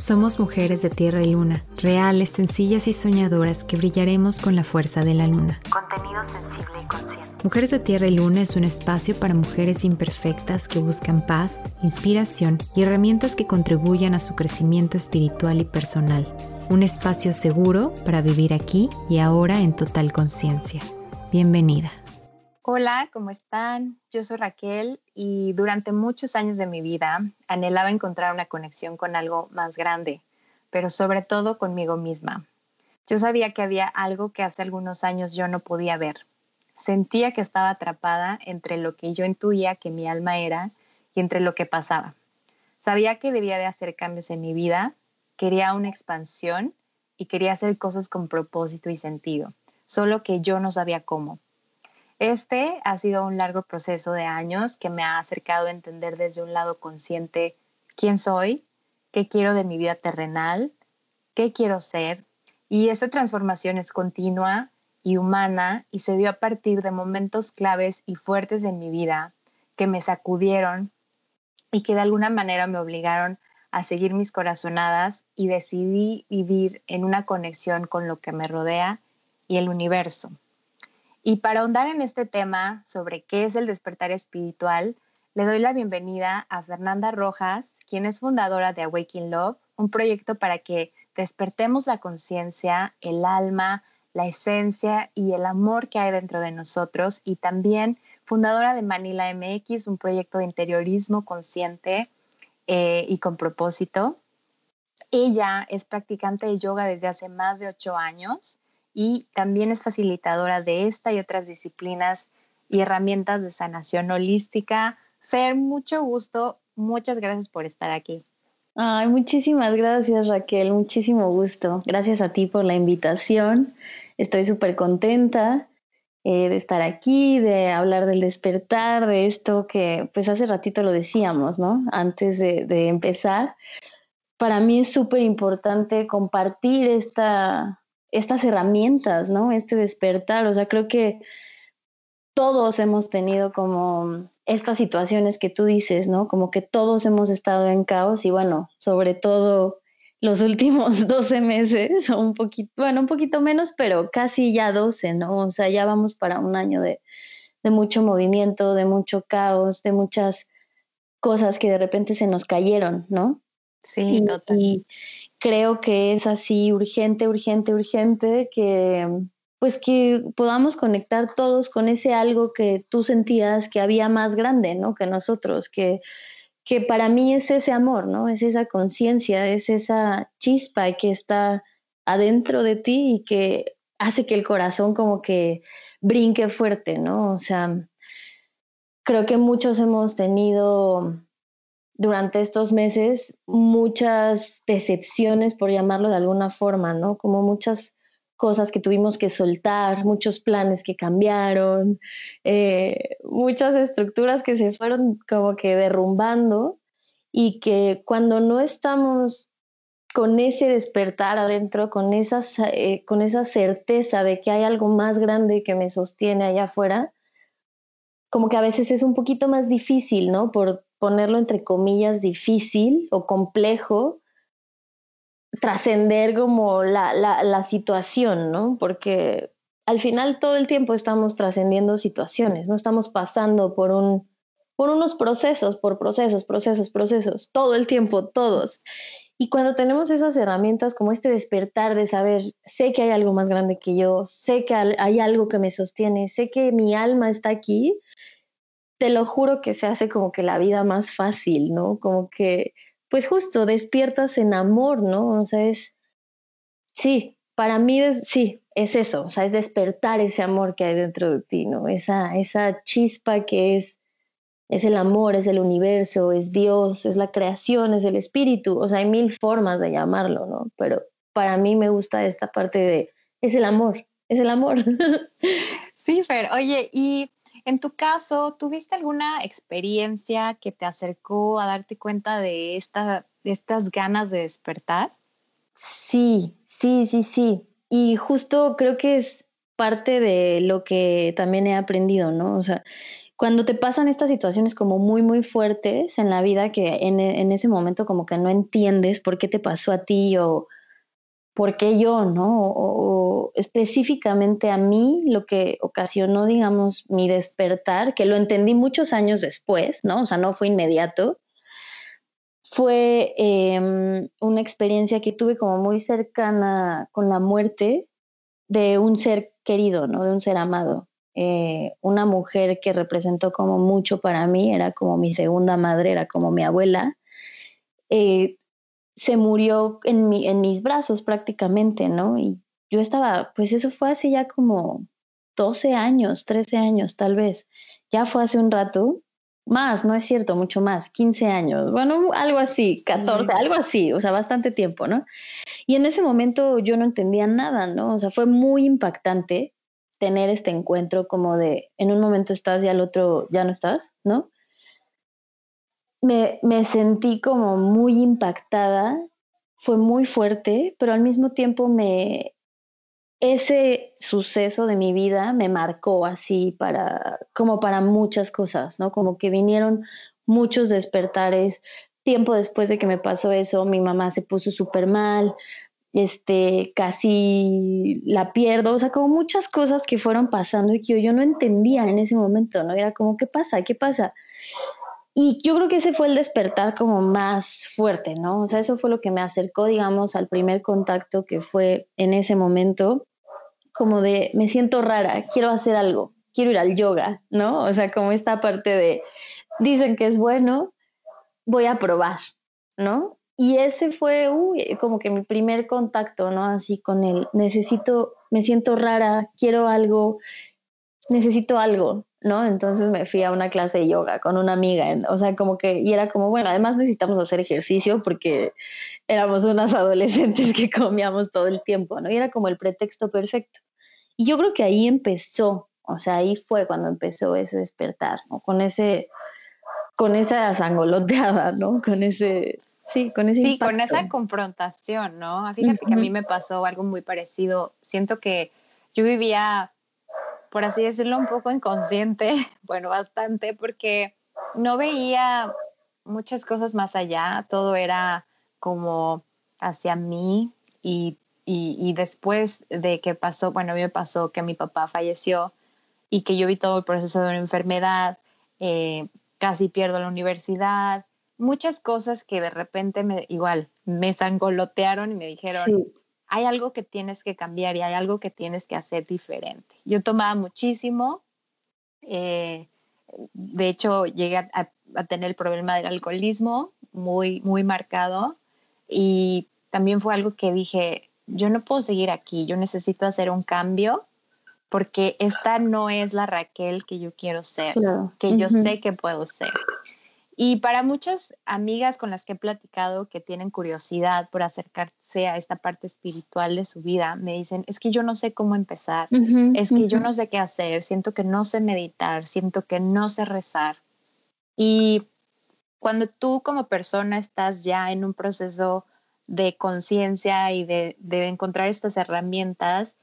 Somos mujeres de tierra y luna, reales, sencillas y soñadoras que brillaremos con la fuerza de la luna. Contenido sensible y consciente. Mujeres de Tierra y Luna es un espacio para mujeres imperfectas que buscan paz, inspiración y herramientas que contribuyan a su crecimiento espiritual y personal. Un espacio seguro para vivir aquí y ahora en total conciencia. Bienvenida. Hola, ¿cómo están? Yo soy Raquel y durante muchos años de mi vida anhelaba encontrar una conexión con algo más grande, pero sobre todo conmigo misma. Yo sabía que había algo que hace algunos años yo no podía ver. Sentía que estaba atrapada entre lo que yo intuía que mi alma era y entre lo que pasaba. Sabía que debía de hacer cambios en mi vida, quería una expansión y quería hacer cosas con propósito y sentido, solo que yo no sabía cómo. Este ha sido un largo proceso de años que me ha acercado a entender desde un lado consciente quién soy, qué quiero de mi vida terrenal, qué quiero ser. Y esa transformación es continua y humana y se dio a partir de momentos claves y fuertes en mi vida que me sacudieron y que de alguna manera me obligaron a seguir mis corazonadas y decidí vivir en una conexión con lo que me rodea y el universo. Y para ahondar en este tema sobre qué es el despertar espiritual, le doy la bienvenida a Fernanda Rojas, quien es fundadora de Awakening Love, un proyecto para que despertemos la conciencia, el alma, la esencia y el amor que hay dentro de nosotros y también fundadora de Manila MX, un proyecto de interiorismo consciente eh, y con propósito. Ella es practicante de yoga desde hace más de ocho años y también es facilitadora de esta y otras disciplinas y herramientas de sanación holística. Fer, mucho gusto, muchas gracias por estar aquí. Ay, muchísimas gracias Raquel, muchísimo gusto. Gracias a ti por la invitación. Estoy súper contenta eh, de estar aquí, de hablar del despertar, de esto que pues hace ratito lo decíamos, ¿no? Antes de, de empezar. Para mí es súper importante compartir esta, estas herramientas, ¿no? Este despertar, o sea, creo que todos hemos tenido como estas situaciones que tú dices, ¿no? Como que todos hemos estado en caos y bueno, sobre todo los últimos 12 meses, o un poquito, bueno, un poquito menos, pero casi ya 12, ¿no? O sea, ya vamos para un año de, de mucho movimiento, de mucho caos, de muchas cosas que de repente se nos cayeron, ¿no? Sí, total. Y, creo que es así urgente, urgente, urgente que pues que podamos conectar todos con ese algo que tú sentías que había más grande, ¿no? Que nosotros, que, que para mí es ese amor, ¿no? Es esa conciencia, es esa chispa que está adentro de ti y que hace que el corazón como que brinque fuerte, ¿no? O sea, creo que muchos hemos tenido durante estos meses muchas decepciones, por llamarlo de alguna forma, ¿no? Como muchas cosas que tuvimos que soltar, muchos planes que cambiaron, eh, muchas estructuras que se fueron como que derrumbando y que cuando no estamos con ese despertar adentro, con esa, eh, con esa certeza de que hay algo más grande que me sostiene allá afuera, como que a veces es un poquito más difícil, ¿no? Por ponerlo entre comillas, difícil o complejo trascender como la, la, situación, ¿no? Porque al final todo el tiempo estamos trascendiendo situaciones, no estamos pasando por un por unos procesos, por procesos, procesos, procesos, todo el tiempo, todos. Y cuando tenemos esas herramientas como este despertar de saber, sé que hay algo más grande que yo, sé que hay algo que me sostiene, sé que mi alma está aquí, te lo juro que se hace como que la vida más fácil, ¿no? Como que, pues justo, despiertas en amor, ¿no? O sea, es, sí, para mí es, sí, es eso, o sea, es despertar ese amor que hay dentro de ti, ¿no? Esa, esa chispa que es, es el amor, es el universo, es Dios, es la creación, es el espíritu, o sea, hay mil formas de llamarlo, ¿no? Pero para mí me gusta esta parte de, es el amor, es el amor. Sí, Fer, oye, y en tu caso, ¿tuviste alguna experiencia que te acercó a darte cuenta de, esta, de estas ganas de despertar? Sí, sí, sí, sí. Y justo creo que es parte de lo que también he aprendido, ¿no? O sea, cuando te pasan estas situaciones como muy, muy fuertes en la vida que en, en, ese momento como que no entiendes por qué te pasó a ti o por qué yo, ¿no? O, específicamente a mí lo que ocasionó, digamos, mi despertar, que lo entendí muchos años después, ¿no? O sea, no fue inmediato, fue em, una experiencia que tuve como muy cercana con la muerte de un ser querido, ¿no? De un ser amado. Eh, una mujer que representó como mucho para mí, era como mi segunda madre, era como mi abuela, eh, se murió en, mi, en mis brazos prácticamente, ¿no? Y yo estaba, pues eso fue hace ya como 12 años, 13 años tal vez, ya fue hace un rato, más, no es cierto, mucho más, 15 años, bueno, algo así, 14, algo así, o sea, bastante tiempo, ¿no? Y en ese momento yo no entendía nada, ¿no? O sea, fue muy impactante tener este encuentro como de en un momento estás y al otro ya no estás, ¿no? Me, me sentí como muy impactada, fue muy fuerte, pero al mismo tiempo me, ese suceso de mi vida me marcó así para, como para muchas cosas, ¿no? Como que vinieron muchos despertares. Tiempo después de que me pasó eso, mi mamá se puso súper mal, este, casi la pierdo, o sea, como muchas cosas que fueron pasando y que yo no entendía en ese momento, ¿no? Era como, ¿qué pasa? ¿Qué pasa? Y yo creo que ese fue el despertar como más fuerte, ¿no? O sea, eso fue lo que me acercó, digamos, al primer contacto que fue en ese momento, como de, me siento rara, quiero hacer algo, quiero ir al yoga, ¿no? O sea, como esta parte de, dicen que es bueno, voy a probar, ¿no? Y ese fue como que mi primer contacto, ¿no? Así con él. Necesito, me siento rara, quiero algo, necesito algo, ¿no? Entonces me fui a una clase de yoga con una amiga, o sea, como que, y era como, bueno, además necesitamos hacer ejercicio porque éramos unas adolescentes que comíamos todo el tiempo, ¿no? Y era como el pretexto perfecto. Y yo creo que ahí empezó, o sea, ahí fue cuando empezó ese despertar, ¿no? Con ese, con esa sangoloteada, ¿no? Con ese Sí, con ese Sí, con esa confrontación, ¿no? Fíjate que a mí me pasó algo muy parecido. Siento que yo vivía, por así decirlo, un poco inconsciente, bueno, bastante, porque no veía muchas cosas más allá, todo era como hacia mí y, y, después de que pasó, bueno, a mí me pasó que mi papá falleció y que yo vi todo el proceso de una enfermedad, eh, casi pierdo la universidad, muchas cosas que de repente me, igual me sangolotearon y me dijeron, hay algo que tienes que cambiar y hay algo que tienes que hacer diferente. Yo tomaba muchísimo, eh, de hecho llegué a, tener el problema del alcoholismo muy, muy marcado y también fue algo que dije, yo no puedo seguir aquí, yo necesito hacer un cambio porque esta no es la Raquel que yo quiero ser, que yo sé que puedo ser. Y para muchas amigas con las que he platicado que tienen curiosidad por acercarse a esta parte espiritual de su vida, me dicen, es que yo no sé cómo empezar, es que yo no sé qué hacer, siento que no sé meditar, siento que no sé rezar. Y cuando tú como persona estás ya en un proceso de conciencia y de, de, encontrar estas herramientas,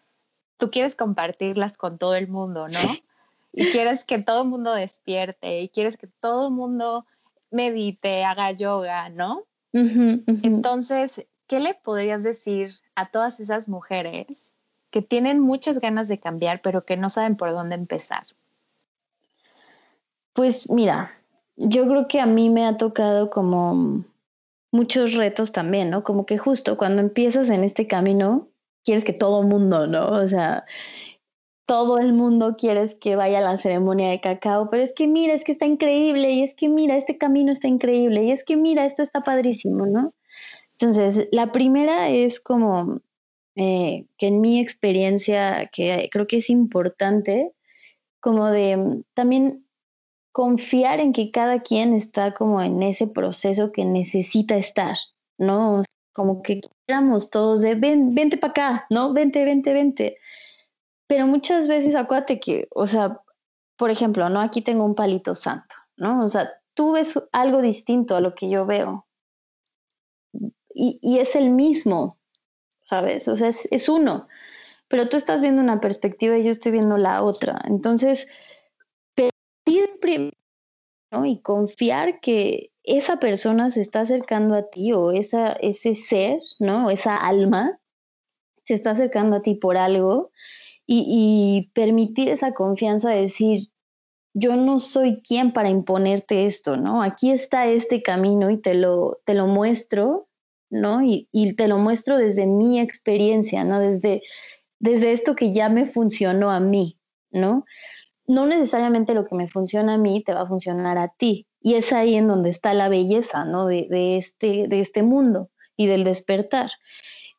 tú quieres compartirlas con todo el mundo, ¿no? Y quieres que todo el mundo despierte y quieres que todo el mundo medite, haga yoga, ¿no? Entonces, ¿qué le podrías decir a todas esas mujeres que tienen muchas ganas de cambiar, pero que no saben por dónde empezar? Pues mira, yo creo que a mí me ha tocado como muchos retos también, ¿no? Como que justo cuando empiezas en este camino, quieres que todo mundo, ¿no? O sea, todo el mundo quiere que vaya a la ceremonia de cacao, pero es que mira, es que está increíble, y es que mira, este camino está increíble, y es que mira, esto está padrísimo, ¿no? Entonces, la primera es como eh, que en mi experiencia, que creo que es importante, como de también confiar en que cada quien está como en ese proceso que necesita estar, ¿no? Como que queramos todos de, ven, vente para acá, ¿no? Vente, vente, vente pero muchas veces acuérdate que, o sea, por ejemplo, ¿no? Aquí tengo un palito santo, ¿no? O sea, tú ves algo distinto a lo que yo veo. Y, y es el mismo, ¿sabes? O sea, es, es, uno. Pero tú estás viendo una perspectiva y yo estoy viendo la otra. Entonces, ¿no? Y confiar que esa persona se está acercando a ti o esa, ese ser, ¿no? Esa alma se está acercando a ti por algo y, permitir esa confianza de decir, yo no soy quien para imponerte esto, ¿no? Aquí está este camino y te lo, te lo muestro, ¿no? Y, y, te lo muestro desde mi experiencia, ¿no? Desde, desde esto que ya me funcionó a mí, ¿no? No necesariamente lo que me funciona a mí te va a funcionar a ti. Y es ahí en donde está la belleza, ¿no? De, de este, de este mundo y del despertar.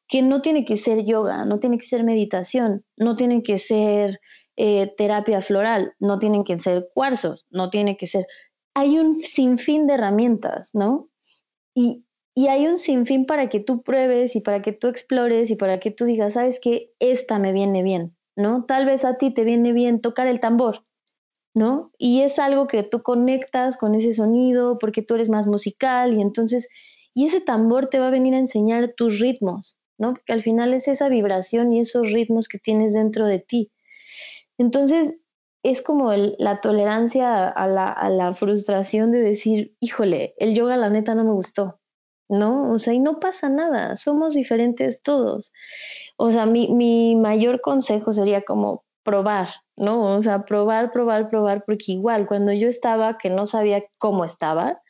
Que no tiene que ser yoga, no tiene que ser meditación, no tiene que ser eh, terapia floral, no tienen que ser cuarzos, no tiene que ser... Hay un sinfín de herramientas, ¿no? Y, y hay un sinfín para que tú pruebes y para que tú explores y para que tú digas, sabes que esta me viene bien, ¿no? Tal vez a ti te viene bien tocar el tambor, ¿no? Y es algo que tú conectas con ese sonido porque tú eres más musical y entonces, y ese tambor te va a venir a enseñar tus ritmos, ¿no? Porque al final es esa vibración y esos ritmos que tienes dentro de ti. Entonces, es como la tolerancia a la, frustración de decir, híjole, el yoga la neta no me gustó, ¿no? O sea, y no pasa nada, somos diferentes todos. O sea, mi, mi mayor consejo sería como probar, ¿no? O sea, probar, probar, probar, porque igual cuando yo estaba, que no sabía cómo estaba,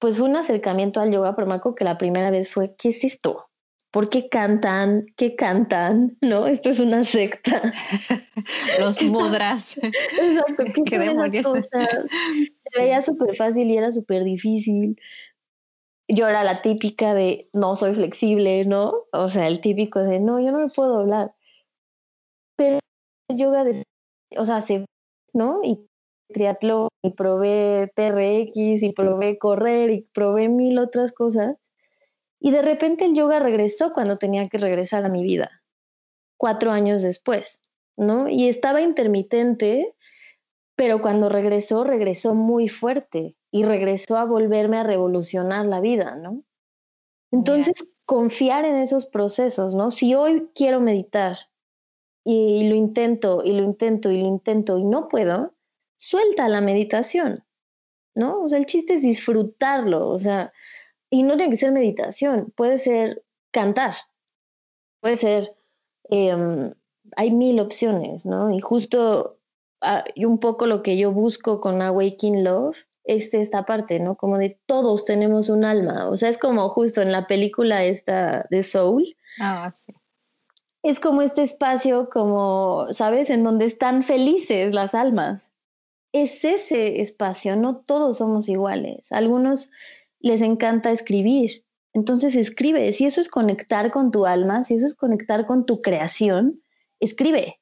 pues fue un acercamiento al yoga, pero me acuerdo que la primera vez fue, ¿qué es esto? ¿Por qué cantan? ¿Qué cantan? ¿No? Esto es una secta. Los mudras. Exacto. ¿Qué, ¿Qué demonios? Se veía súper fácil y era súper difícil. Yo era la típica de no soy flexible, ¿no? O sea, el típico de no, yo no me puedo doblar. Pero el yoga, de, o sea, se, ¿no? Y triatlón, y probé TRX, y probé correr, y probé mil otras cosas y de repente el yoga regresó cuando tenía que regresar a mi vida, cuatro años después, ¿no? Y estaba intermitente, pero cuando regresó, regresó muy fuerte y regresó a volverme a revolucionar la vida, ¿no? Entonces, confiar en esos procesos, ¿no? Si hoy quiero meditar y lo intento y lo intento y lo intento y no puedo, suelta la meditación, ¿no? O sea, el chiste es disfrutarlo, o sea, y no tiene que ser meditación, puede ser cantar, puede ser, em, hay mil opciones, ¿no? Y justo ah, y un poco lo que yo busco con Awakening Love es esta parte, ¿no? Como de todos tenemos un alma, o sea, es como justo en la película esta de Soul. Ah, sí. Es como este espacio, como, ¿sabes? En donde están felices las almas. Es ese espacio, no todos somos iguales. Algunos les encanta escribir. Entonces escribe. Si eso es conectar con tu alma, si eso es conectar con tu creación, escribe.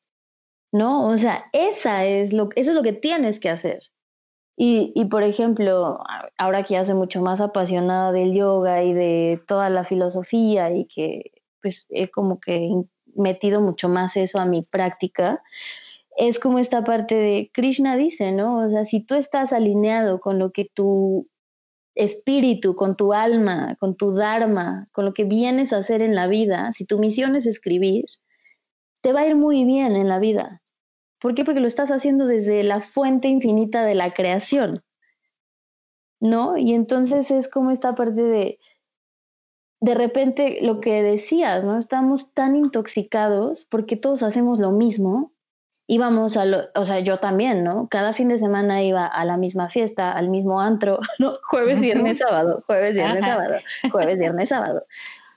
¿No? O sea, esa es lo, eso es lo que tienes que hacer. Y, y, por ejemplo, ahora que ya soy mucho más apasionada del yoga y de toda la filosofía y que pues he como que metido mucho más eso a mi práctica, es como esta parte de Krishna dice, ¿no? O sea, si tú estás alineado con lo que tu espíritu, con tu alma, con tu dharma, con lo que vienes a hacer en la vida, si tu misión es escribir, te va a ir muy bien en la vida. ¿Por qué? Porque lo estás haciendo desde la fuente infinita de la creación. ¿No? Y entonces es como esta parte de, de repente lo que decías, ¿no? Estamos tan intoxicados porque todos hacemos lo mismo íbamos a lo, o sea, yo también, ¿no? Cada fin de semana iba a la misma fiesta, al mismo antro, ¿no? Jueves, viernes, sábado, jueves, viernes, sábado, jueves, viernes, sábado.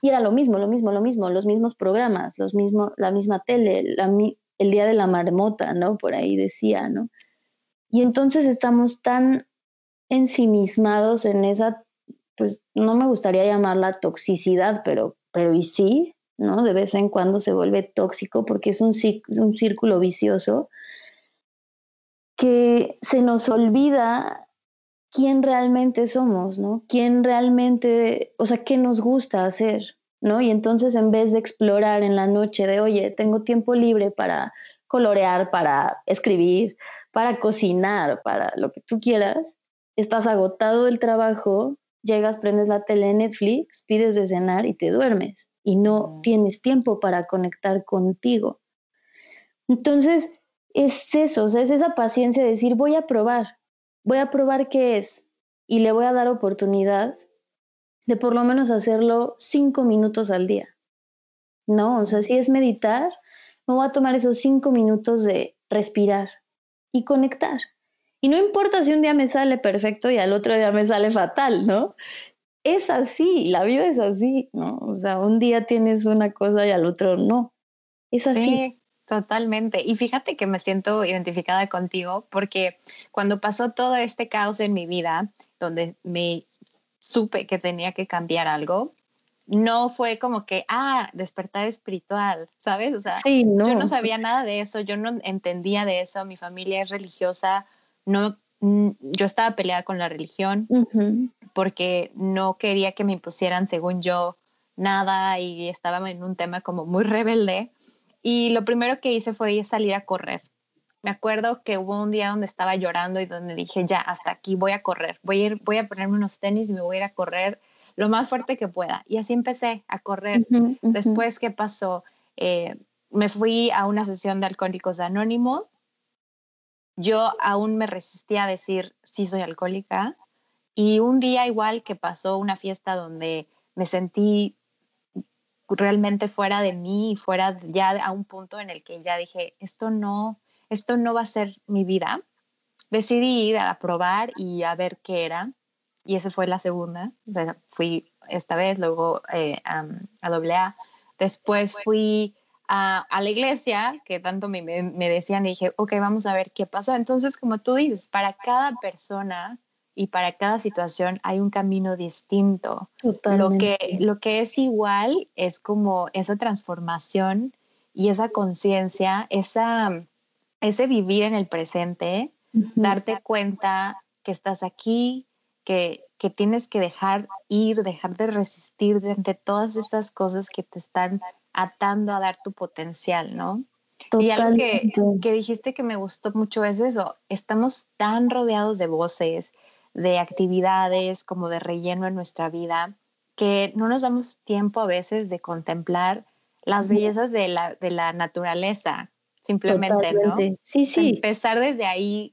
Y era lo mismo, lo mismo, lo mismo, los mismos programas, los mismos, la misma tele, la, el día de la marmota, ¿no? Por ahí decía, ¿no? Y entonces estamos tan ensimismados en esa, pues no me gustaría llamarla toxicidad, pero, pero y sí, ¿no? De vez en cuando se vuelve tóxico porque es un, un círculo vicioso que se nos olvida quién realmente somos, ¿no? Quién realmente, o sea, qué nos gusta hacer, ¿no? Y entonces en vez de explorar en la noche de, oye, tengo tiempo libre para colorear, para escribir, para cocinar, para lo que tú quieras, estás agotado del trabajo, llegas, prendes la tele Netflix, pides de cenar y te duermes y no tienes tiempo para conectar contigo. Entonces, es eso, es esa paciencia de decir, voy a probar, voy a probar qué es y le voy a dar oportunidad de por lo menos hacerlo cinco minutos al día. ¿No? O sea, si es meditar, me voy a tomar esos cinco minutos de respirar y conectar. Y no importa si un día me sale perfecto y al otro día me sale fatal, ¿no? Es así, la vida es así, ¿no? O sea, un día tienes una cosa y al otro no. Es así. Sí, totalmente. Y fíjate que me siento identificada contigo porque cuando pasó todo este caos en mi vida, donde me supe que tenía que cambiar algo, no fue como que, ah, despertar espiritual, ¿sabes? O sea, yo no sabía nada de eso, yo no entendía de eso, mi familia es religiosa, no, yo estaba peleada con la religión porque no quería que me impusieran, según yo, nada y estaba en un tema como muy rebelde. Y lo primero que hice fue salir a correr. Me acuerdo que hubo un día donde estaba llorando y donde dije, ya, hasta aquí voy a correr, voy a, ir, voy a ponerme unos tenis y me voy a ir a correr lo más fuerte que pueda. Y así empecé a correr. Después, ¿qué pasó? Eh, me fui a una sesión de Alcohólicos Anónimos. Yo aún me resistía a decir, sí, soy alcohólica. Y un día igual que pasó una fiesta donde me sentí realmente fuera de mí, fuera ya a un punto en el que ya dije, esto no, esto no va a ser mi vida. Decidí ir a probar y a ver qué era y esa fue la segunda. fui esta vez, luego eh, a AA. Después fui a, la iglesia, que tanto me, me, decían, y dije, ok, vamos a ver qué pasó. Entonces, como tú dices, para cada persona y para cada situación hay un camino distinto. Lo que, lo que es igual es como esa transformación y esa conciencia, esa, ese vivir en el presente, darte cuenta que estás aquí, que, que tienes que dejar ir, dejar de resistir ante todas estas cosas que te están atando a dar tu potencial, ¿no? Y algo que, que, dijiste que me gustó mucho es eso, estamos tan rodeados de voces, de actividades como de relleno en nuestra vida, que no nos damos tiempo a veces de contemplar las bellezas de la, de la naturaleza, simplemente, ¿no? Sí, sí. Empezar desde ahí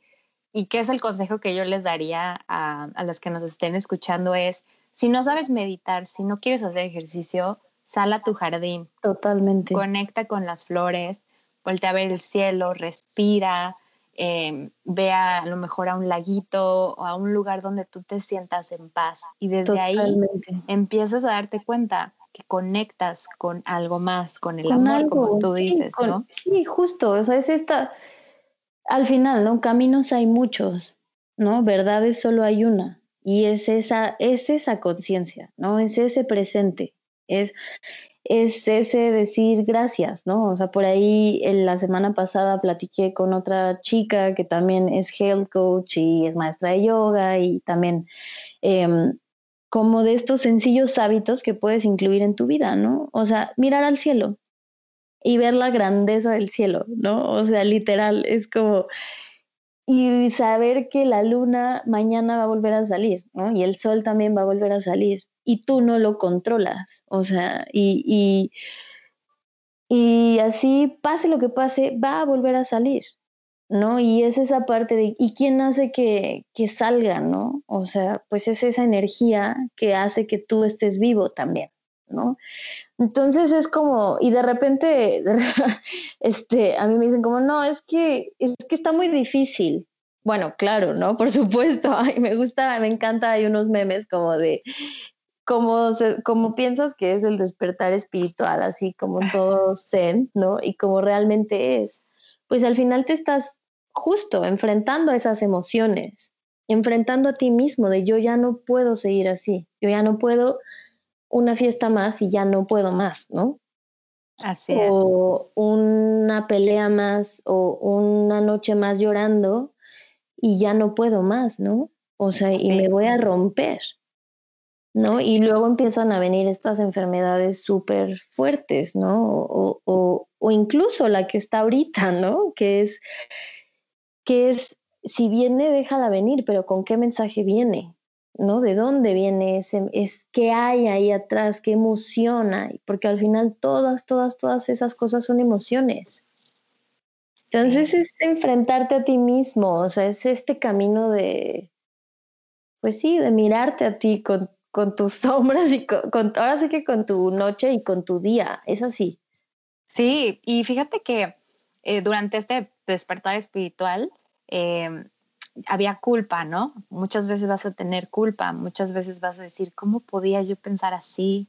y qué es el consejo que yo les daría a, a los que nos estén escuchando es, si no sabes meditar, si no quieres hacer ejercicio, sal a tu jardín. Totalmente. Conecta con las flores, voltea a ver el cielo, respira, eh, ve a, lo mejor a un laguito o a un lugar donde tú te sientas en paz. Y desde ahí empiezas a darte cuenta que conectas con algo más, con el amor, como tú dices, ¿no? Sí, justo. O sea, es esta al final, ¿no? Caminos hay muchos, ¿no? Verdades solo hay una. Y es esa, es esa conciencia, ¿no? Es ese presente. Es, es ese decir gracias, ¿no? O sea, por ahí en la semana pasada platiqué con otra chica que también es health coach y es maestra de yoga y también em, como de estos sencillos hábitos que puedes incluir en tu vida, ¿no? O sea, mirar al cielo, y ver la grandeza del cielo, ¿no? O sea, literal, es como, y saber que la luna mañana va a volver a salir, ¿no? Y el sol también va a volver a salir, y tú no lo controlas, o sea, y, y, y así, pase lo que pase, va a volver a salir, ¿no? Y es esa parte de, ¿y quién hace que, que salga, ¿no? O sea, pues es esa energía que hace que tú estés vivo también, ¿no? Entonces es como, y de repente, este, a mí me dicen como, no, es que, es que está muy difícil. Bueno, claro, ¿no? Por supuesto, Ay, me gusta, me encanta, hay unos memes como de, como, como piensas que es el despertar espiritual, así como todo zen, ¿no? Y como realmente es. Pues al final te estás justo enfrentando a esas emociones, enfrentando a ti mismo de yo ya no puedo seguir así, yo ya no puedo una fiesta más y ya no puedo más, ¿no? Así o una pelea más o una noche más llorando y ya no puedo más, ¿no? O sea, y me voy a romper, ¿no? Y luego empiezan a venir estas enfermedades súper fuertes, ¿no? O, o, o, incluso la que está ahorita, ¿no? Que es, que es, si viene, déjala venir, pero ¿con qué mensaje viene? ¿No? ¿De dónde viene ese, es qué hay ahí atrás, qué emoción hay? Porque al final todas, todas, todas esas cosas son emociones. Entonces es enfrentarte a ti mismo, o sea, es este camino de, pues sí, de mirarte a ti con, con tus sombras y con, ahora sí que con tu noche y con tu día, es así. Sí, y fíjate que eh, durante este despertar espiritual em, había culpa, ¿no? Muchas veces vas a tener culpa, muchas veces vas a decir, ¿cómo podía yo pensar así?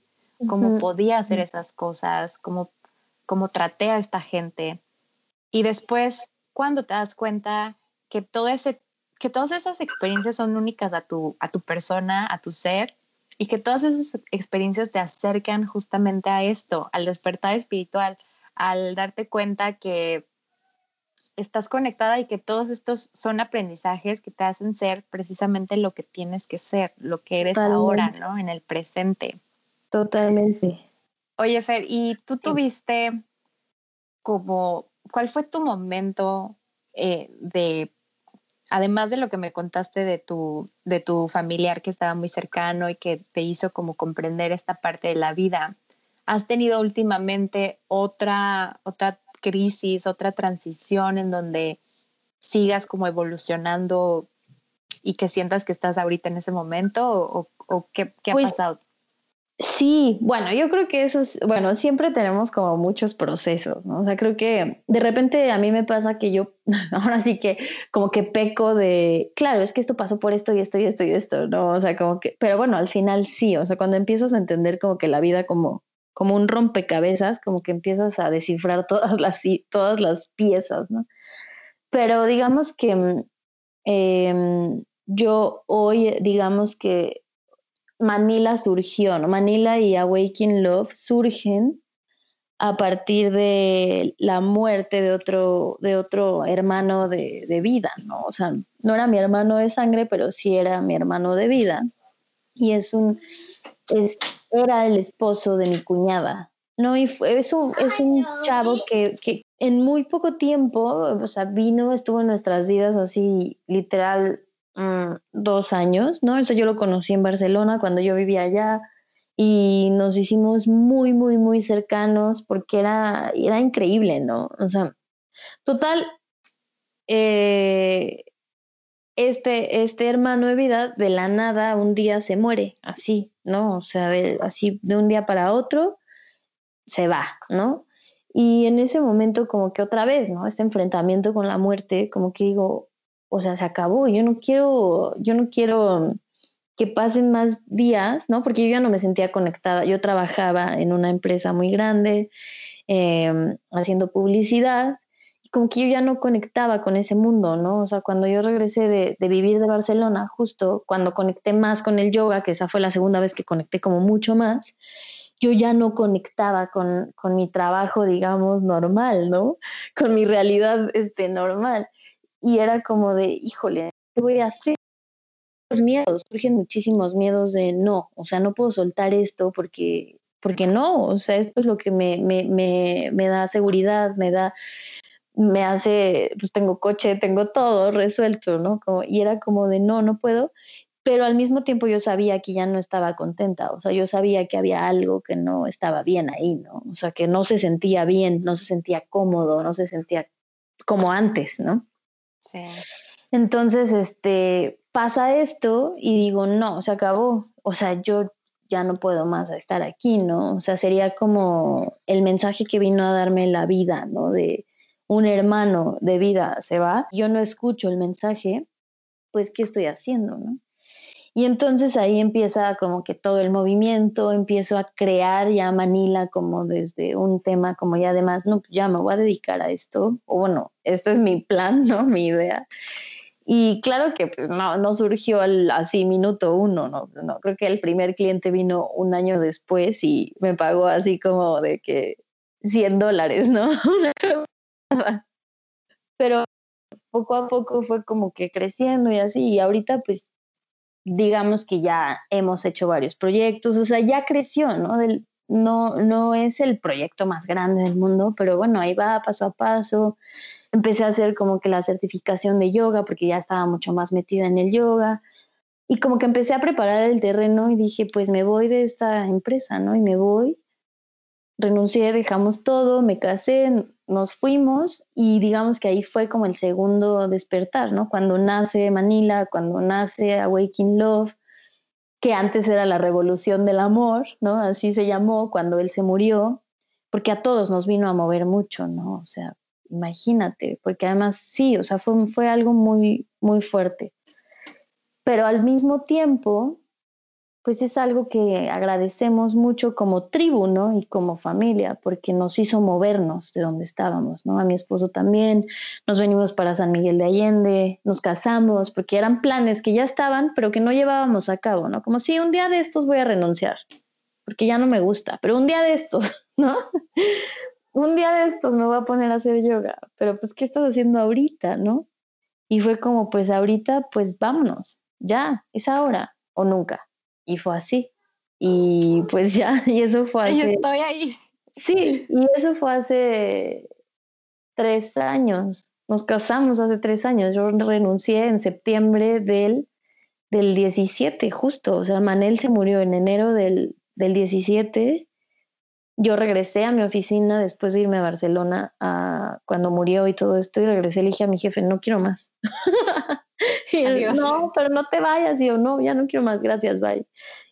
¿Cómo podía hacer esas cosas? ¿Cómo, ¿Cómo traté a esta gente? Y después, cuando te das cuenta que, todo ese, que todas esas experiencias son únicas a tu, a tu persona, a tu ser, y que todas esas experiencias te acercan justamente a esto, al despertar espiritual, al darte cuenta que estás conectada y que todos estos son aprendizajes que te hacen ser precisamente lo que tienes que ser, lo que eres ahora, ¿no? En el presente. Totalmente. Oye, Fer, ¿y tú tuviste como, cuál fue tu momento eh, de, además de lo que me contaste de tu, de tu familiar que estaba muy cercano y que te hizo como comprender esta parte de la vida, ¿Has tenido últimamente otra, otra crisis, otra transición en donde sigas como evolucionando y que sientas que estás ahorita en ese momento o, qué, ha pues pasado? Sí, bueno, yo creo que eso es, bueno, siempre tenemos como muchos procesos, ¿no? O sea, creo que de repente a mí me pasa que yo, ahora sí que como que peco de, claro, es que esto pasó por esto y esto y esto y esto, ¿no? O sea, como que, pero bueno, al final sí, o sea, cuando empiezas a entender como que la vida como como un rompecabezas, como que empiezas a descifrar todas las, todas las piezas, ¿no? Pero digamos que mm, em, yo hoy, digamos que Manila surgió, ¿no? Manila y Awakening Love surgen a partir de la muerte de otro, de otro hermano de, de, vida, ¿no? O sea, no era mi hermano de sangre, pero sí era mi hermano de vida. Y es un, era el esposo de mi cuñada. No, y fue, es, un, es un chavo que, que en muy poco tiempo, o sea, vino, estuvo en nuestras vidas así, literal, mm, dos años, ¿no? Eso yo lo conocí en Barcelona cuando yo vivía allá y nos hicimos muy, muy, muy cercanos porque era, era increíble, ¿no? O sea, total, eh, este, este hermano de vida de la nada un día se muere, así, ¿no? O sea, así de un día para otro se va, ¿no? Y en ese momento como que otra vez, ¿no? Este enfrentamiento con la muerte, como que digo, o sea, se acabó, yo no quiero, yo no quiero que pasen más días, ¿no? Porque yo ya no me sentía conectada, yo trabajaba en una empresa muy grande, em, haciendo publicidad, como que yo ya no conectaba con ese mundo, ¿no? O sea, cuando yo regresé de, vivir de Barcelona, justo cuando conecté más con el yoga, que esa fue la segunda vez que conecté como mucho más, yo ya no conectaba con, con mi trabajo, digamos, normal, ¿no? Con mi realidad este, normal. Y era como de, híjole, ¿qué voy a hacer? Los miedos, surgen muchísimos miedos de no, o sea, no puedo soltar esto porque, porque no, o sea, esto es lo que me, me, me, me da seguridad, me da me hace, pues tengo coche, tengo todo resuelto, ¿no? Como, y era como de, no, no puedo, pero al mismo tiempo yo sabía que ya no estaba contenta, o sea, yo sabía que había algo que no estaba bien ahí, ¿no? O sea, que no se sentía bien, no se sentía cómodo, no se sentía como antes, ¿no? Sí. Entonces, este, pasa esto y digo, no, se acabó, o sea, yo ya no puedo más estar aquí, ¿no? O sea, sería como el mensaje que vino a darme la vida, ¿no? De, un hermano de vida se va, yo no escucho el mensaje, pues ¿qué estoy haciendo? No? Y entonces ahí empieza como que todo el movimiento, empiezo a crear ya Manila como desde un tema como ya además, no, pues ya me voy a dedicar a esto, o bueno, este es mi plan, ¿no? Mi idea. Y claro que pues, no, no surgió así minuto uno, ¿no? no, creo que el primer cliente vino un año después y me pagó así como de que 100 dólares, ¿no? Pero poco a poco fue como que creciendo y así, y ahorita pues digamos que ya hemos hecho varios proyectos, o sea, ya creció, ¿no? Del, no, no es el proyecto más grande del mundo, pero bueno, ahí va paso a paso. Empecé a hacer como que la certificación de yoga porque ya estaba mucho más metida en el yoga. Y como que empecé a preparar el terreno y dije, pues me voy de esta empresa, ¿no? Y me voy renuncié, dejamos todo, me casé, nos fuimos y digamos que ahí fue como el segundo despertar, ¿no? Cuando nace Manila, cuando nace Awakening Love, que antes era la revolución del amor, ¿no? Así se llamó cuando él se murió, porque a todos nos vino a mover mucho, ¿no? O sea, imagínate, porque además sí, o sea, fue, fue algo muy, muy fuerte. Pero al mismo tiempo, pues es algo que agradecemos mucho como tribu, ¿no? Y como familia, porque nos hizo movernos de donde estábamos, ¿no? A mi esposo también, nos venimos para San Miguel de Allende, nos casamos, porque eran planes que ya estaban, pero que no llevábamos a cabo, ¿no? Como si un día de estos voy a renunciar, porque ya no me gusta, pero un día de estos, ¿no? un día de estos me voy a poner a hacer yoga, pero pues, ¿qué estás haciendo ahorita, no? Y fue como, pues ahorita, pues vámonos, ya, es ahora o nunca. Y fue así. Y pues ya, y eso fue hace... Yo estoy ahí. Sí, y eso fue hace tres años. Nos casamos hace tres años. Yo renuncié en septiembre del, del 17, justo. O sea, Manel se murió en enero del, del 17. Yo regresé a mi oficina después de irme a Barcelona a, cuando murió y todo esto. Y regresé y le dije a mi jefe, no quiero más. no, pero no te vayas. Y yo, no, ya no quiero más, gracias, bye.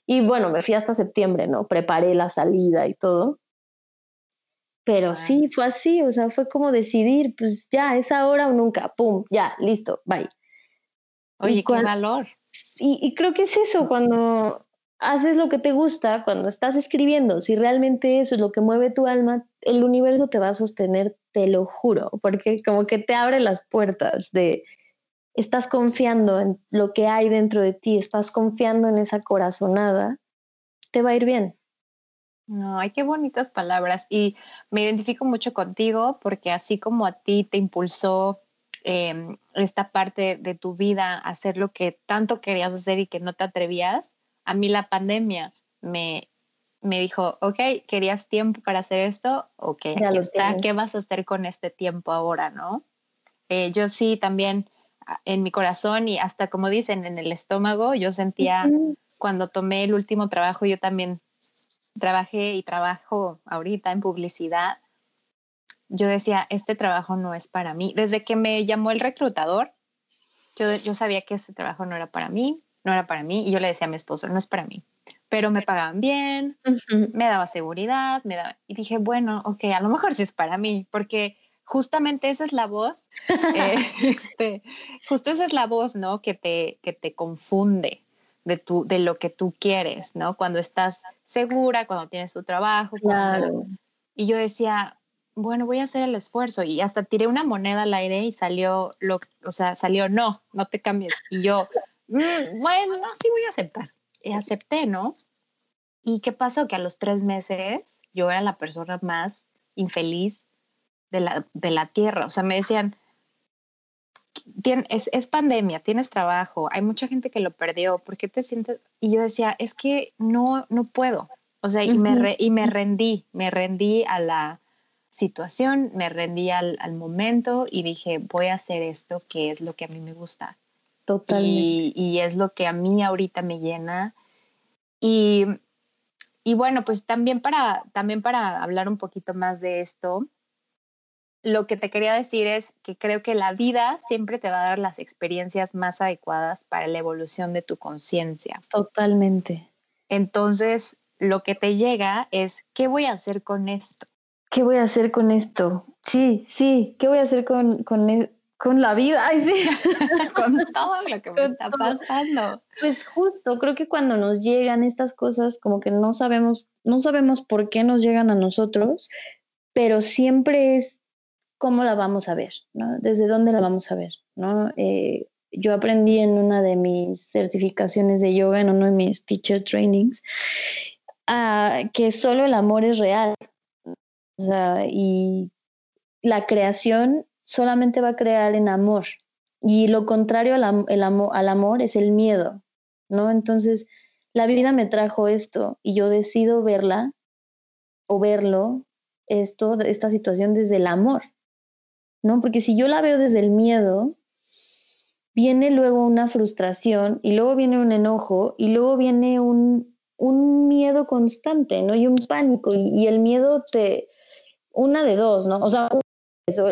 Y bueno, me fui hasta septiembre, ¿no? Preparé la salida y todo. Pero sí, fue así, o sea, fue como decidir, pues ya, es ahora o nunca, pum, ya, listo, bye. Oye, qué valor. Y, y creo que es eso, cuando haces lo que te gusta, cuando estás escribiendo, si realmente eso es lo que mueve tu alma, el universo te va a sostener, te lo juro, porque como que te abre las puertas de, estás confiando en lo que hay dentro de ti, estás confiando en esa corazonada, te va a ir bien. No, ay, qué bonitas palabras. Y me identifico mucho contigo porque así como a ti te impulsó em, esta parte de tu vida a hacer lo que tanto querías hacer y que no te atrevías, a mí la pandemia me, me dijo, ok, querías tiempo para hacer esto, ok, aquí está, ¿qué vas a hacer con este tiempo ahora, no? Eh, yo sí también en mi corazón y hasta como dicen en el estómago, yo sentía cuando tomé el último trabajo, yo también trabajé y trabajo ahorita en publicidad. Yo decía, este trabajo no es para mí. Desde que me llamó el reclutador, yo, yo sabía que este trabajo no era para mí, no era para mí, y yo le decía a mi esposo, no es para mí, pero me pagaban bien, me daba seguridad, me daba, y dije, bueno, ok, a lo mejor sí es para mí, porque justamente esa es la voz, eh, este, justo esa es la voz, ¿no? Que te, que te confunde de, tu, de lo que tú quieres, ¿no? Cuando estás segura, cuando tienes tu trabajo. Claro. Y yo decía, bueno, voy a hacer el esfuerzo y hasta tiré una moneda al aire y salió, lo, o sea, salió, no, no te cambies. Y yo, mm, bueno, sí voy a aceptar. Y acepté, ¿no? ¿Y qué pasó? Que a los tres meses yo era la persona más infeliz de la, de la tierra. O sea, me decían, es, es, pandemia, tienes trabajo, hay mucha gente que lo perdió, ¿por qué te sientes? Y yo decía, es que no, no puedo. O sea, y, me y me rendí, me rendí a la situación, me rendí al, al, momento y dije, voy a hacer esto que es lo que a mí me gusta. Totalmente. Y, y es lo que a mí ahorita me llena. Y, y bueno, pues también para, también para hablar un poquito más de esto, lo que te quería decir es que creo que la vida siempre te va a dar las experiencias más adecuadas para la evolución de tu conciencia. Totalmente. Entonces, lo que te llega es, ¿qué voy a hacer con esto? ¿Qué voy a hacer con esto? Sí, sí, ¿qué voy a hacer con, con, e, con la vida? Ay, sí. con todo lo que me está pasando. Pues justo, creo que cuando nos llegan estas cosas, como que no sabemos, no sabemos por qué nos llegan a nosotros, pero siempre es cómo la vamos a ver, ¿no? Desde dónde la vamos a ver, ¿no? Eh, yo aprendí en una de mis certificaciones de yoga, en uno de mis teacher trainings, que solo el amor es real. O sea, y la creación solamente va a crear en amor. Y lo contrario al, el al amor es el miedo, ¿no? Entonces, la vida me trajo esto y yo decido verla o verlo, esto, esta situación desde el amor, ¿no? Porque si yo la veo desde el miedo, viene luego una frustración y luego viene un enojo y luego viene un, un miedo constante, ¿no? Y un pánico, y, el miedo te, una de dos, ¿no? O sea,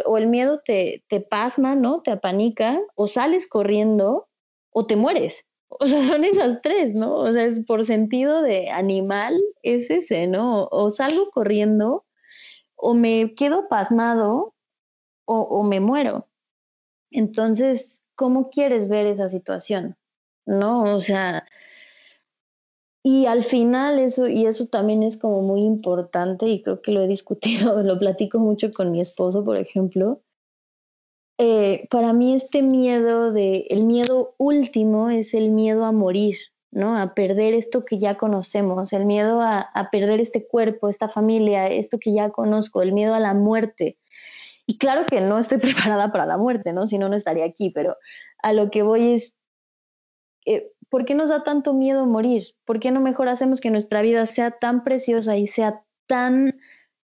o, el miedo te, te pasma, ¿no? Te apanica, o sales corriendo, o te mueres. O sea, son esas tres, ¿no? O sea, es por sentido de animal, es ese, ¿no? O salgo corriendo, o me quedo pasmado, o, me muero. Entonces, ¿cómo quieres ver esa situación? ¿No? O sea, y al final eso, y eso también es como muy importante, y creo que lo he discutido, lo platico mucho con mi esposo, por ejemplo, eh, para mí este miedo de, el miedo último es el miedo a morir, ¿no? A perder esto que ya conocemos, el miedo a, a perder este cuerpo, esta familia, esto que ya conozco, el miedo a la muerte. Y claro que no estoy preparada para la muerte, ¿no? Si no, no estaría aquí, pero a lo que voy es, eh, ¿por qué nos da tanto miedo morir? ¿Por qué no mejor hacemos que nuestra vida sea tan preciosa y sea tan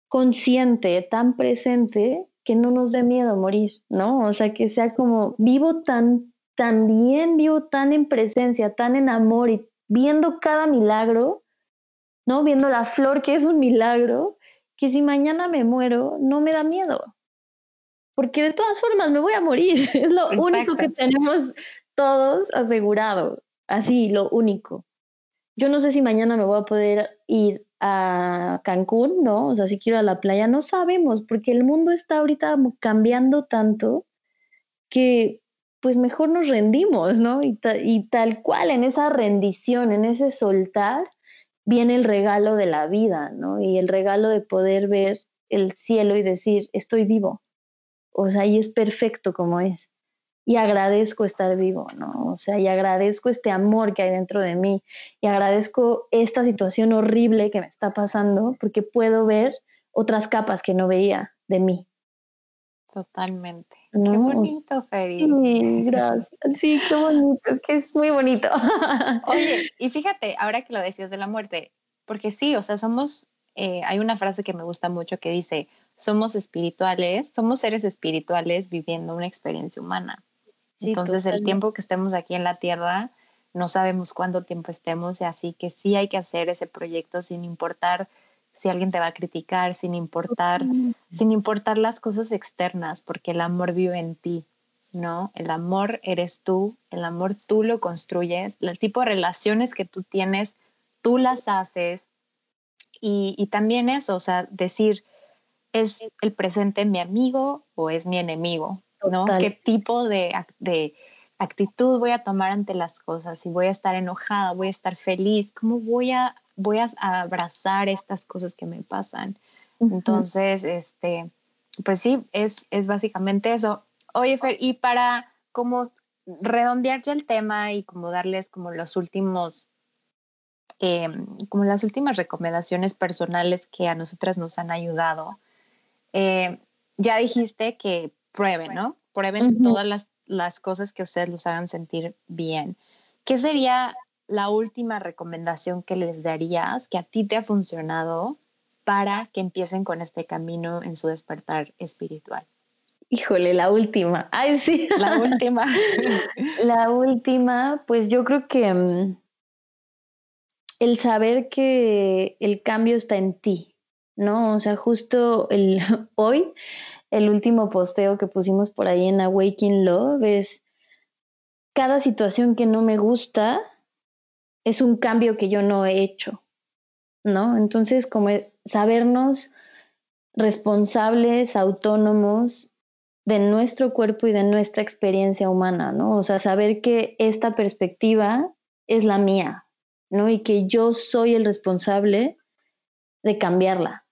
consciente, tan presente, que no nos dé miedo morir, ¿no? O sea, que sea como vivo tan, tan bien, vivo tan en presencia, tan en amor y viendo cada milagro, ¿no? Viendo la flor que es un milagro, que si mañana me muero, no me da miedo. Porque de todas formas me voy a morir. Es lo único que tenemos todos asegurado. Así, lo único. Yo no sé si mañana me voy a poder ir a Cancún, ¿no? O sea, si quiero a la playa, no sabemos, porque el mundo está ahorita cambiando tanto que pues mejor nos rendimos, ¿no? Y, y tal cual, en esa rendición, en ese soltar, viene el regalo de la vida, ¿no? Y el regalo de poder ver el cielo y decir, estoy vivo. O sea, y es perfecto como es y agradezco estar vivo, ¿no? O sea, y agradezco este amor que hay dentro de mí y agradezco esta situación horrible que me está pasando porque puedo ver otras capas que no veía de mí. Totalmente. Qué bonito, Feri. Sí, gracias. Sí, qué bonito, es que es muy bonito. Oye, y fíjate, ahora que lo decías de la muerte, porque sí, o sea, somos, eh, hay una frase que me gusta mucho que dice, somos espirituales, somos seres espirituales viviendo una experiencia humana. Entonces, el tiempo que estemos aquí en la Tierra, no sabemos cuánto tiempo estemos, y así que sí hay que hacer ese proyecto sin importar si alguien te va a criticar, sin importar, sin importar las cosas externas, porque el amor vive en ti, ¿no? El amor eres tú, el amor tú lo construyes, el tipo de relaciones que tú tienes, tú las haces, y, y también eso, o sea, decir, ¿es el presente mi amigo o es mi enemigo? ¿no? ¿Qué tipo de, actitud voy a tomar ante las cosas? Si voy a estar enojada, voy a estar feliz, ¿cómo voy a, voy a abrazar estas cosas que me pasan? Entonces, este, pues sí, es, es básicamente eso. Oye, Fer, y para como redondear ya el tema y como darles como los últimos, em, como las últimas recomendaciones personales que a nosotras nos han ayudado. Eh, ya dijiste que prueben, ¿no? Prueben todas las, las cosas que ustedes los hagan sentir bien. ¿Qué sería la última recomendación que les darías que a ti te ha funcionado para que empiecen con este camino en su despertar espiritual? Híjole, la última. Ay, sí. La última. la última, pues yo creo que mm, el saber que el cambio está en ti, ¿no? O sea, justo el, hoy el último posteo que pusimos por ahí en Awakening Love es cada situación que no me gusta es un cambio que yo no he hecho, ¿no? Entonces, como sabernos responsables, autónomos de nuestro cuerpo y de nuestra experiencia humana, ¿no? O sea, saber que esta perspectiva es la mía, ¿no? Y que yo soy el responsable de cambiarla,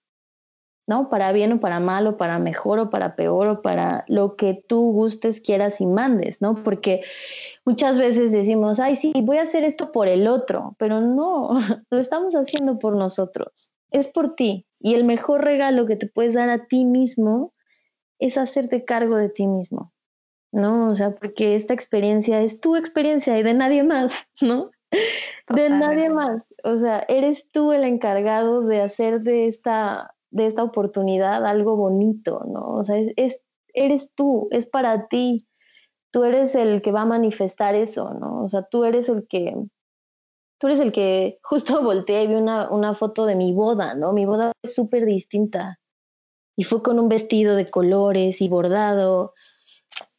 ¿no? Para bien o para mal o para mejor o para peor o para lo que tú gustes, quieras y mandes, ¿no? Porque muchas veces decimos, ay, sí, voy a hacer esto por el otro, pero no, lo estamos haciendo por nosotros, es por ti. Y el mejor regalo que te puedes dar a ti mismo es hacerte cargo de ti mismo, ¿no? O sea, porque esta experiencia es tu experiencia y de nadie más, ¿no? De nadie más. O sea, eres tú el encargado de hacer de esta de esta oportunidad algo bonito, ¿no? O sea, es, eres tú, es para ti, tú eres el que va a manifestar eso, ¿no? O sea, tú eres el que, tú eres el que justo volteé y vi una, una foto de mi boda, ¿no? Mi boda fue súper distinta. Y fue con un vestido de colores y bordado.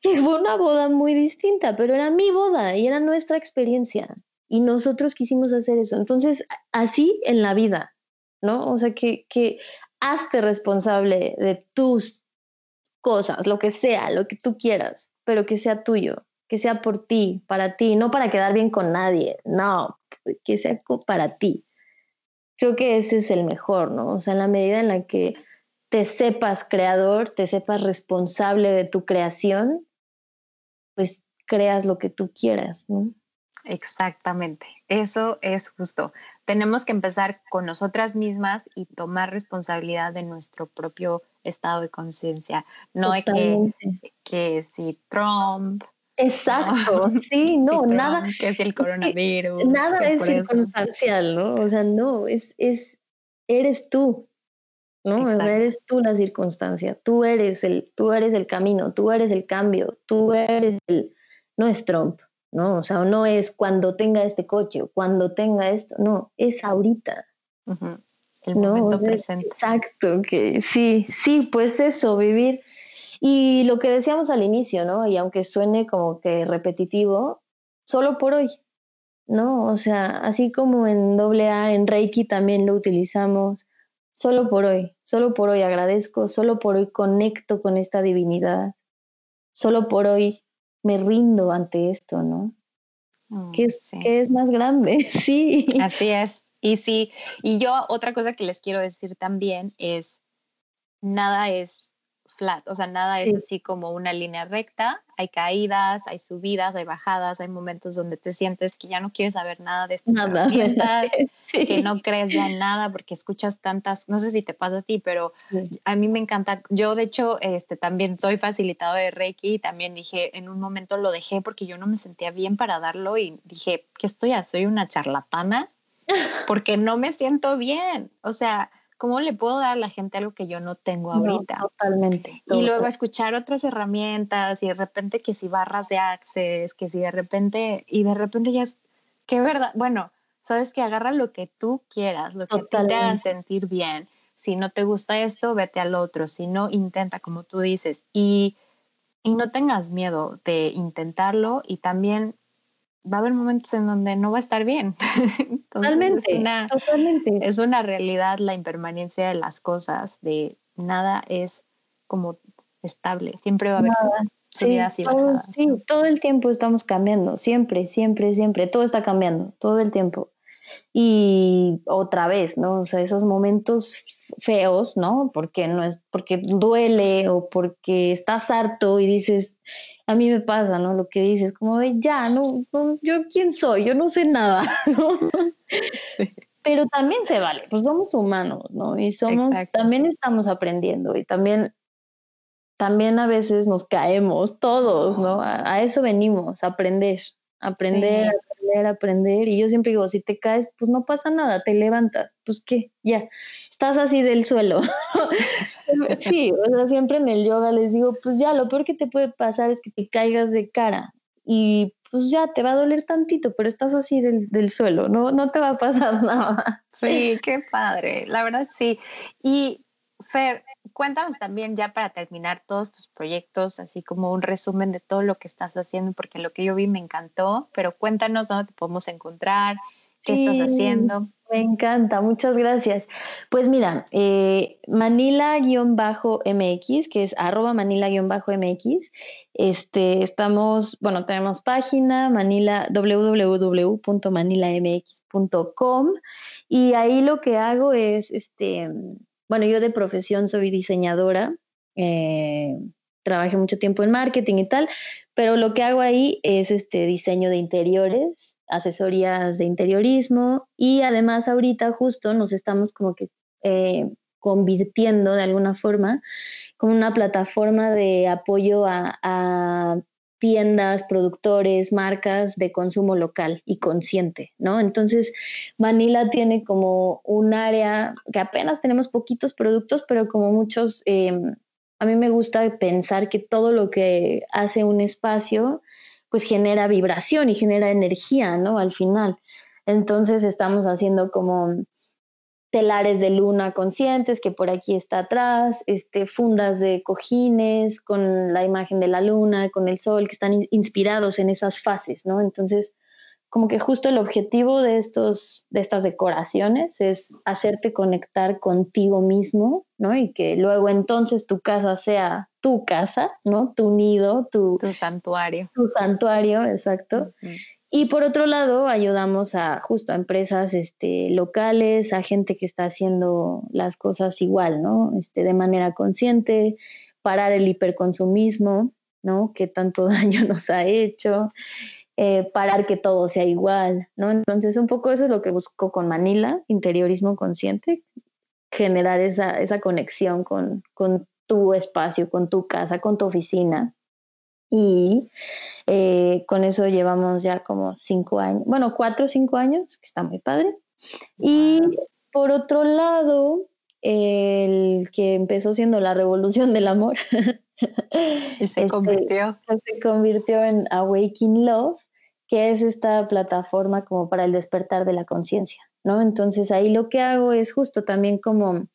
Y fue una boda muy distinta, pero era mi boda y era nuestra experiencia. Y nosotros quisimos hacer eso. Entonces, así en la vida, ¿no? O sea, que, que hazte responsable de tus cosas, lo que sea, lo que tú quieras, pero que sea tuyo, que sea por ti, para ti, no para quedar bien con nadie, no, que sea para ti. Creo que ese es el mejor, ¿no? O sea, en la medida en la que te sepas creador, te sepas responsable de tu creación, pues creas lo que tú quieras, ¿no? Exactamente, eso es justo. Tenemos que empezar con nosotras mismas y tomar responsabilidad de nuestro propio estado de conciencia. No es que, que si Trump, Exacto, sí, no, nada. Que es el coronavirus. Nada es circunstancial, ¿no? O sea, no, es, es, eres tú, ¿no? eres tú la circunstancia, tú eres el, tú eres el camino, tú eres el cambio, tú eres el, no es Trump, ¿no? O sea, no es cuando tenga este coche o cuando tenga esto, no, es ahorita. El momento presente. Exacto, que sí, sí, pues eso, vivir y lo que decíamos al inicio, ¿no? Y aunque suene como que repetitivo, solo por hoy, ¿no? O sea, así como en AA, en Reiki también lo utilizamos, solo por hoy, solo por hoy agradezco, solo por hoy conecto con esta divinidad, solo por hoy me rindo ante esto, ¿no? Mm, ¿Qué es, es más grande? sí. Así es. Y sí, y yo otra cosa que les quiero decir también es, nada es flat, o sea, nada es así como una línea recta, hay caídas, hay subidas, hay bajadas, hay momentos donde te sientes que ya no quieres saber nada de estas nada. que no crees ya en nada porque escuchas tantas, no sé si te pasa a ti, pero a mí me encanta, yo de hecho este, también soy facilitador de Reiki y también dije, en un momento lo dejé porque yo no me sentía bien para darlo y dije, ¿qué estoy? Soy una charlatana porque no me siento bien, o sea, ¿cómo le puedo dar a la gente algo que yo no tengo ahorita? totalmente. Y luego escuchar otras herramientas y de repente que si barras de access, que si de repente, y de repente ya es, qué verdad, bueno, sabes que agarra lo que tú quieras, lo que te haga sentir bien. Si no te gusta esto, vete al otro. Si no, intenta, como tú dices. Y, y no tengas miedo de intentarlo y también va a haber momentos en donde no va a estar bien. totalmente, es una, totalmente. Es una realidad la impermanencia de las cosas, de nada es como estable, siempre va a haber sí, y todo, Sí, todo el tiempo estamos cambiando, siempre, siempre, siempre, todo está cambiando, todo el tiempo. Y otra vez, ¿no? O sea, esos momentos feos, ¿no? Porque no es, porque duele o porque estás harto y dices, a mí me pasa, ¿no? Lo que dices, como de ya, no, yo quién soy, yo no sé nada, ¿no? Pero también se vale, pues somos humanos, ¿no? Y somos, también estamos aprendiendo y también, también a veces nos caemos todos, ¿no? A, eso venimos, a aprender, aprender, aprender, aprender. Y yo siempre digo, si te caes, pues no pasa nada, te levantas, pues qué, ya, estás así del suelo. sí, o sea, siempre en el yoga les digo, pues ya, lo peor que te puede pasar es que te caigas de cara y pues ya te va a doler tantito, pero estás así del, del suelo, no, no te va a pasar nada. Sí, qué padre, la verdad sí. Y Fer, cuéntanos también ya para terminar todos tus proyectos, así como un resumen de todo lo que estás haciendo, porque lo que yo vi me encantó, pero cuéntanos dónde te podemos encontrar, qué estás haciendo. Me encanta, muchas gracias. Pues mira, eh, Manila-MX, que es arroba Manila-MX, este, estamos, bueno, tenemos página manila, www.manilamx.com y ahí lo que hago es, este, bueno, yo de profesión soy diseñadora, eh, trabajé mucho tiempo en marketing y tal, pero lo que hago ahí es este diseño de interiores asesorías de interiorismo y además ahorita justo nos estamos como que eh, convirtiendo de alguna forma como una plataforma de apoyo a, tiendas, productores, marcas de consumo local y consciente, ¿no? Entonces, Manila tiene como un área que apenas tenemos poquitos productos, pero como muchos, em, a mí me gusta pensar que todo lo que hace un espacio pues genera vibración y genera energía, ¿no? Al final. Entonces estamos haciendo como telares de luna conscientes, que por aquí está atrás, este, fundas de cojines con la imagen de la luna, con el sol, que están inspirados en esas fases, ¿no? Entonces, como que justo el objetivo de, estos, de estas decoraciones es hacerte conectar contigo mismo, ¿no? Y que luego entonces tu casa sea tu casa, ¿no? Tu nido, tu, tu santuario. Tu santuario, exacto. Y por otro lado, ayudamos a justo a empresas este, locales, a gente que está haciendo las cosas igual, ¿no? Este, de manera consciente, parar el hiperconsumismo, ¿no? Que tanto daño nos ha hecho. Eh, parar que todo sea igual, ¿no? Entonces, un poco eso es lo que busco con Manila, interiorismo consciente, generar esa, esa conexión con, con tu espacio, con tu casa, con tu oficina. Y eh, con eso llevamos ya como cinco años, bueno, cuatro o cinco años, que está muy padre. Y por otro lado, el que empezó siendo la revolución del amor. y se este, convirtió. Se convirtió en Awakening Love, que es esta plataforma como para el despertar de la conciencia, ¿no? Entonces ahí lo que hago es justo también como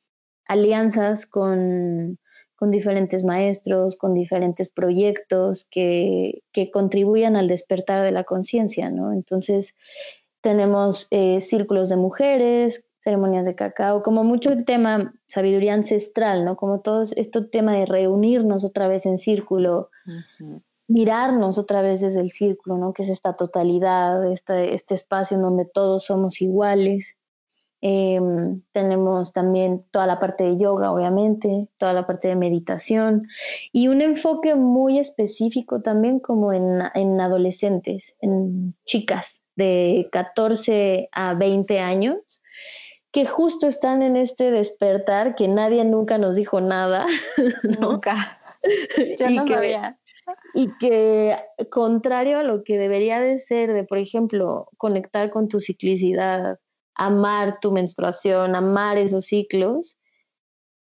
alianzas con, con diferentes maestros, con diferentes proyectos que, que contribuyan al despertar de la conciencia, ¿no? Entonces tenemos eh, círculos de mujeres, ceremonias de cacao, como mucho el tema sabiduría ancestral, ¿no? Como todo este tema de reunirnos otra vez en círculo, mirarnos otra vez desde el círculo, ¿no? Que es esta totalidad, este, este espacio en donde todos somos iguales. Em, tenemos también toda la parte de yoga, obviamente, toda la parte de meditación y un enfoque muy específico también como en, en adolescentes, en chicas de 14 a 20 años que justo están en este despertar que nadie nunca nos dijo nada. Nunca. Yo no sabía y que contrario a lo que debería de ser, de por ejemplo, conectar con tu ciclicidad, amar tu menstruación, amar esos ciclos,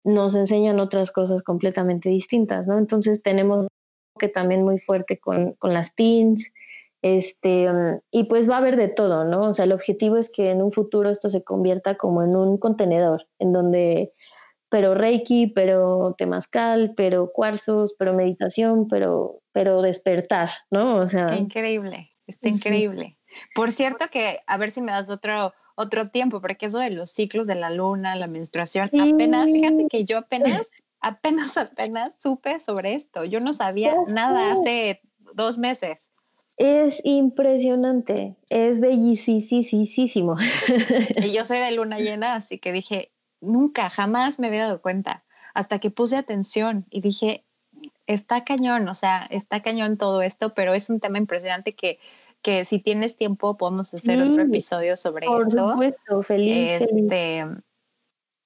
nos enseñan otras cosas completamente distintas, ¿no? Entonces tenemos que también muy fuerte con, con las pins, este, y pues va a haber de todo, ¿no? O sea, el objetivo es que en un futuro esto se convierta como en un contenedor, en donde pero Reiki, pero temazcal, pero cuarzos, pero meditación, pero, pero despertar, ¿no? O sea. increíble, está increíble. Por cierto que, a ver si me das otro, otro tiempo, porque eso de los ciclos de la luna, la menstruación, apenas, fíjate que yo apenas, apenas, apenas supe sobre esto. Yo no sabía nada hace dos meses. Es impresionante, es bellísimo. Y yo soy de luna llena, así que dije, nunca, jamás me había dado cuenta, hasta que puse atención y dije, está cañón, o sea, está cañón todo esto, pero es un tema impresionante que, que si tienes tiempo podemos hacer otro episodio sobre por eso. Por supuesto, feliz. Este,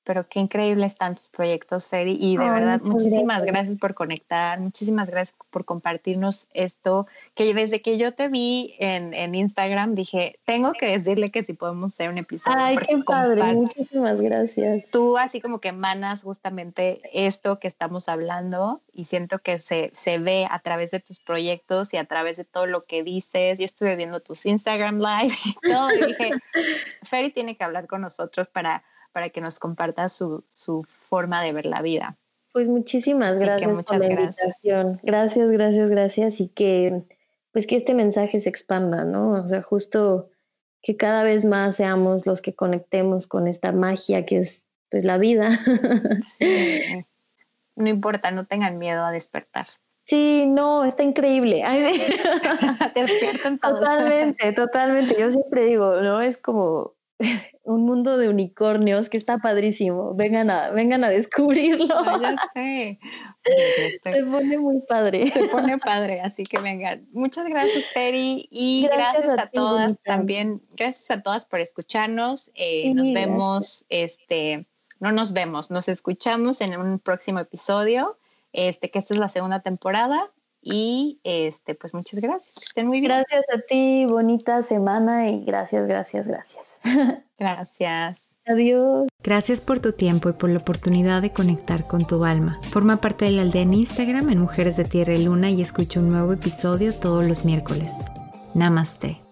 pero qué increíbles están tus proyectos, Feri, y de verdad, muchísimas gracias. por conectar, muchísimas gracias por compartirnos esto, que desde que yo te vi en, en Instagram dije, tengo que decirle que si podemos hacer un episodio. Ay, qué padre, muchísimas gracias. Tú así como que emanas justamente esto que estamos hablando y siento que se, se ve a través de tus proyectos y a través de todo lo que dices. Yo estuve viendo tus Instagram Live y todo, y dije, Feri tiene que hablar con nosotros para para que nos comparta su, forma de ver la vida. Pues muchísimas gracias por la invitación. Gracias, gracias, gracias. Y que pues que este mensaje se expanda, ¿no? O sea, justo que cada vez más seamos los que conectemos con esta magia que es pues la vida. Sí. No importa, no tengan miedo a despertar. Sí, no, está increíble. Despierten todos. Totalmente, totalmente. Yo siempre digo, ¿no? Es como un mundo de unicornios que está padrísimo. Vengan a, vengan a descubrirlo. ya sé. Se pone muy padre. Se pone padre, así que vengan. Muchas gracias, Peri, y gracias, a, todas también. Gracias a todas por escucharnos. Eh, nos vemos, este, no nos vemos, nos escuchamos en un próximo episodio. Este, que esta es la segunda temporada. Y este, pues muchas gracias. estén muy bien. Gracias a ti, bonita semana y gracias, gracias, gracias. Gracias. Adiós. Gracias por tu tiempo y por la oportunidad de conectar con tu alma. Forma parte de la aldea en Instagram en Mujeres de Tierra y Luna y escucha un nuevo episodio todos los miércoles. Namaste.